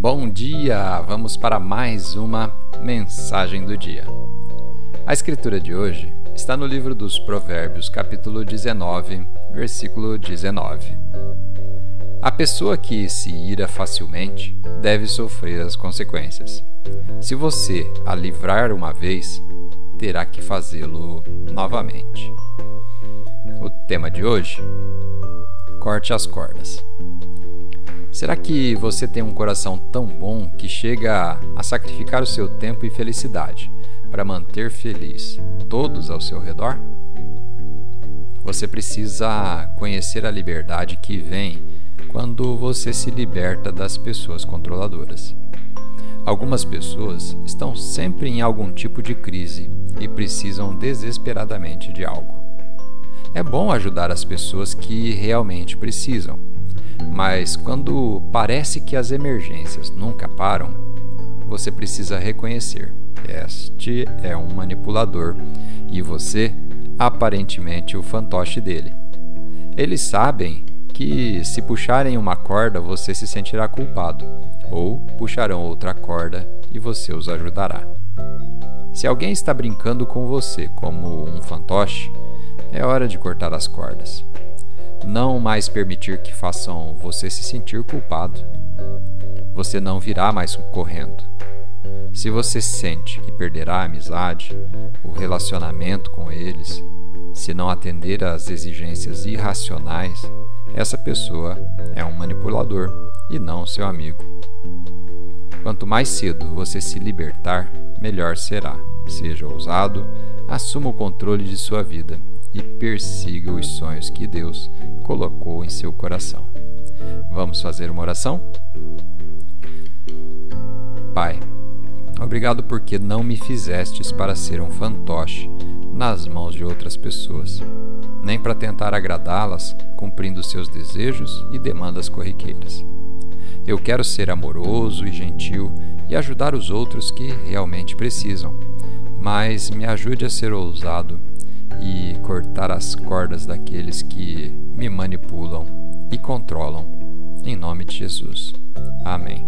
Bom dia! Vamos para mais uma mensagem do dia. A escritura de hoje está no livro dos Provérbios, capítulo 19, versículo 19. A pessoa que se ira facilmente deve sofrer as consequências. Se você a livrar uma vez, terá que fazê-lo novamente. O tema de hoje: corte as cordas. Será que você tem um coração tão bom que chega a sacrificar o seu tempo e felicidade para manter feliz todos ao seu redor? Você precisa conhecer a liberdade que vem quando você se liberta das pessoas controladoras. Algumas pessoas estão sempre em algum tipo de crise e precisam desesperadamente de algo. É bom ajudar as pessoas que realmente precisam mas quando parece que as emergências nunca param, você precisa reconhecer: este é um manipulador e você, aparentemente, o fantoche dele. Eles sabem que se puxarem uma corda você se sentirá culpado, ou puxarão outra corda e você os ajudará. Se alguém está brincando com você como um fantoche, é hora de cortar as cordas não mais permitir que façam você se sentir culpado. Você não virá mais correndo. Se você sente que perderá a amizade, o relacionamento com eles, se não atender às exigências irracionais, essa pessoa é um manipulador e não seu amigo. Quanto mais cedo você se libertar, melhor será. Seja ousado, assuma o controle de sua vida e persiga os sonhos que Deus colocou em seu coração. Vamos fazer uma oração? Pai, obrigado porque não me fizestes para ser um fantoche nas mãos de outras pessoas, nem para tentar agradá-las cumprindo seus desejos e demandas corriqueiras. Eu quero ser amoroso e gentil e ajudar os outros que realmente precisam, mas me ajude a ser ousado e cortar as cordas daqueles que me manipulam e controlam. Em nome de Jesus. Amém.